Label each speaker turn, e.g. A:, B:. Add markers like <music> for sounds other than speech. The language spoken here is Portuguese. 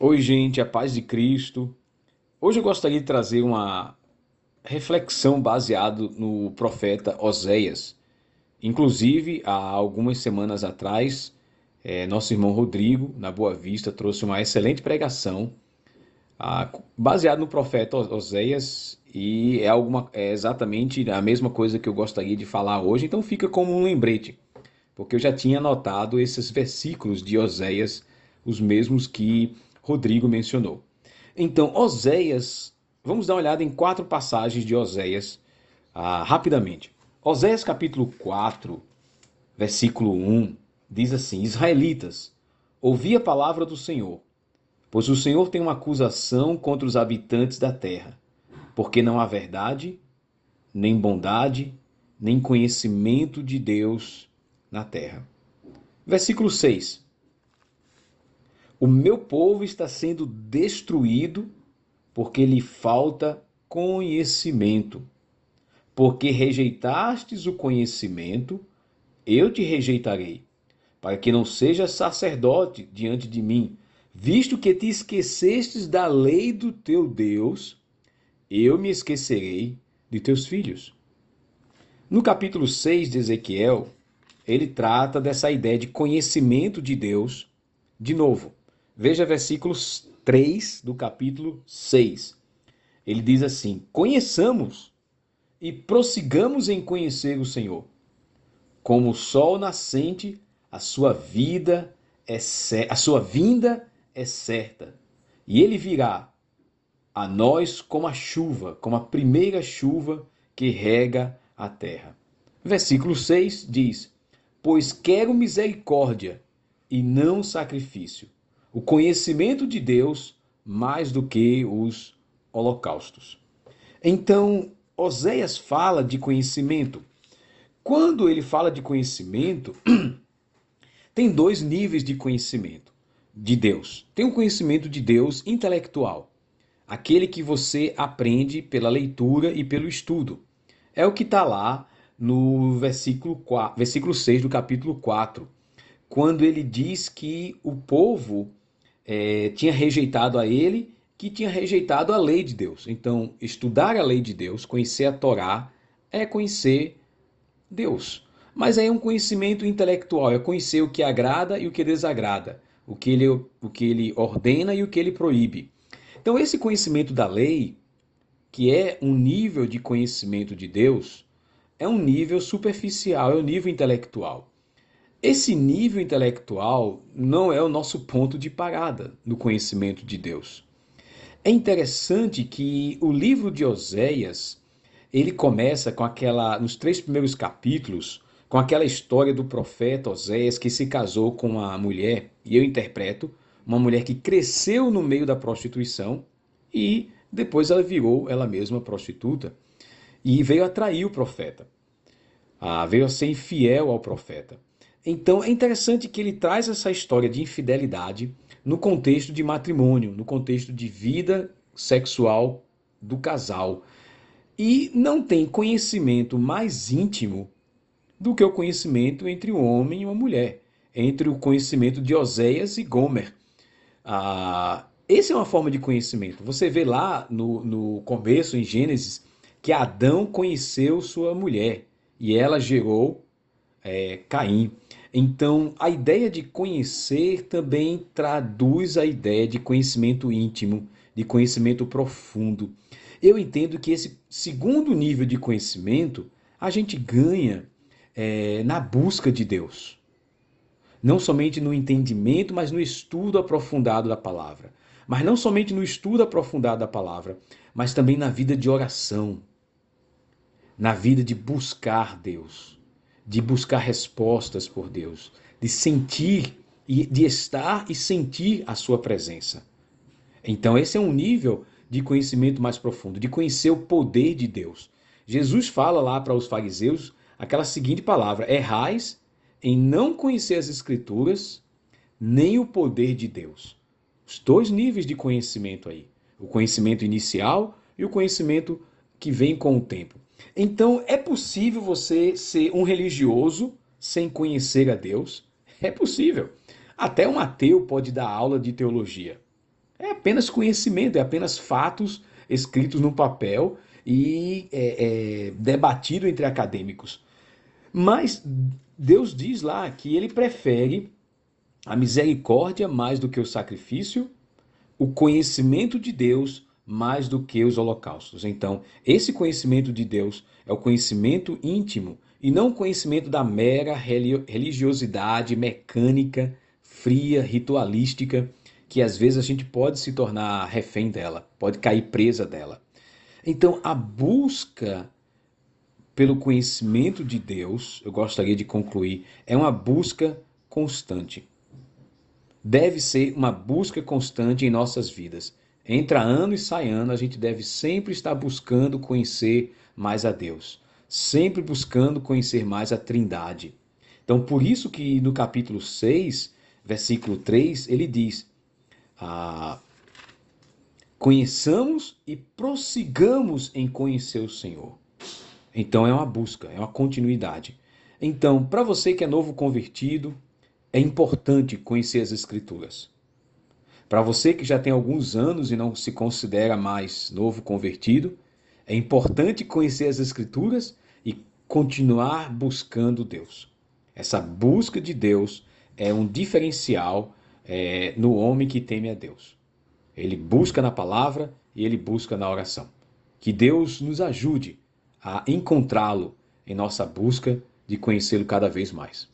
A: Oi, gente, a paz de Cristo. Hoje eu gostaria de trazer uma reflexão baseada no profeta Oséias. Inclusive, há algumas semanas atrás, é, nosso irmão Rodrigo, na Boa Vista, trouxe uma excelente pregação ah, baseada no profeta Oséias e é, alguma, é exatamente a mesma coisa que eu gostaria de falar hoje, então fica como um lembrete, porque eu já tinha anotado esses versículos de Oséias, os mesmos que Rodrigo mencionou. Então, Oséias, vamos dar uma olhada em quatro passagens de Oséias ah, rapidamente. Oséias capítulo 4, versículo 1, diz assim: Israelitas, ouvi a palavra do Senhor, pois o Senhor tem uma acusação contra os habitantes da terra porque não há verdade, nem bondade, nem conhecimento de Deus na terra. Versículo 6. O meu povo está sendo destruído porque lhe falta conhecimento. Porque rejeitastes o conhecimento, eu te rejeitarei, para que não sejas sacerdote diante de mim, visto que te esquecestes da lei do teu Deus eu me esquecerei de teus filhos. No capítulo 6 de Ezequiel, ele trata dessa ideia de conhecimento de Deus de novo. Veja versículos 3 do capítulo 6. Ele diz assim: Conheçamos e prossigamos em conhecer o Senhor. Como o sol nascente, a sua vida é a sua vinda é certa, e ele virá a nós como a chuva, como a primeira chuva que rega a terra. Versículo 6 diz: Pois quero misericórdia e não sacrifício, o conhecimento de Deus mais do que os holocaustos. Então, Oséias fala de conhecimento. Quando ele fala de conhecimento, <clears throat> tem dois níveis de conhecimento de Deus. Tem o um conhecimento de Deus intelectual, aquele que você aprende pela leitura e pelo estudo. É o que está lá no versículo, 4, versículo 6 do capítulo 4, quando ele diz que o povo é, tinha rejeitado a ele, que tinha rejeitado a lei de Deus. Então, estudar a lei de Deus, conhecer a Torá, é conhecer Deus. Mas é um conhecimento intelectual, é conhecer o que agrada e o que desagrada, o que ele, o que ele ordena e o que ele proíbe. Então, esse conhecimento da lei, que é um nível de conhecimento de Deus, é um nível superficial, é um nível intelectual. Esse nível intelectual não é o nosso ponto de parada no conhecimento de Deus. É interessante que o livro de Oséias, ele começa com aquela, nos três primeiros capítulos, com aquela história do profeta Oséias que se casou com uma mulher, e eu interpreto, uma mulher que cresceu no meio da prostituição e depois ela virou ela mesma prostituta e veio atrair o profeta. Ah, veio a ser infiel ao profeta. Então é interessante que ele traz essa história de infidelidade no contexto de matrimônio, no contexto de vida sexual do casal. E não tem conhecimento mais íntimo do que o conhecimento entre um homem e uma mulher, entre o conhecimento de Oséias e Gomer, ah, esse é uma forma de conhecimento. Você vê lá no, no começo, em Gênesis, que Adão conheceu sua mulher e ela gerou é, Caim. Então, a ideia de conhecer também traduz a ideia de conhecimento íntimo, de conhecimento profundo. Eu entendo que esse segundo nível de conhecimento a gente ganha é, na busca de Deus não somente no entendimento, mas no estudo aprofundado da palavra. Mas não somente no estudo aprofundado da palavra, mas também na vida de oração, na vida de buscar Deus, de buscar respostas por Deus, de sentir e de estar e sentir a sua presença. Então esse é um nível de conhecimento mais profundo, de conhecer o poder de Deus. Jesus fala lá para os fariseus aquela seguinte palavra: errais em não conhecer as Escrituras nem o poder de Deus. Os dois níveis de conhecimento aí: o conhecimento inicial e o conhecimento que vem com o tempo. Então, é possível você ser um religioso sem conhecer a Deus? É possível. Até um ateu pode dar aula de teologia. É apenas conhecimento, é apenas fatos escritos no papel e é, é, debatido entre acadêmicos. Mas Deus diz lá que ele prefere a misericórdia mais do que o sacrifício, o conhecimento de Deus mais do que os holocaustos. Então, esse conhecimento de Deus é o conhecimento íntimo e não o conhecimento da mera religiosidade mecânica, fria, ritualística, que às vezes a gente pode se tornar refém dela, pode cair presa dela. Então, a busca pelo conhecimento de Deus, eu gostaria de concluir, é uma busca constante. Deve ser uma busca constante em nossas vidas. Entra ano e sai ano, a gente deve sempre estar buscando conhecer mais a Deus, sempre buscando conhecer mais a Trindade. Então, por isso que no capítulo 6, versículo 3, ele diz: ah, Conheçamos e prossigamos em conhecer o Senhor. Então, é uma busca, é uma continuidade. Então, para você que é novo convertido, é importante conhecer as Escrituras. Para você que já tem alguns anos e não se considera mais novo convertido, é importante conhecer as Escrituras e continuar buscando Deus. Essa busca de Deus é um diferencial é, no homem que teme a Deus. Ele busca na palavra e ele busca na oração. Que Deus nos ajude a encontrá-lo em nossa busca de conhecê-lo cada vez mais.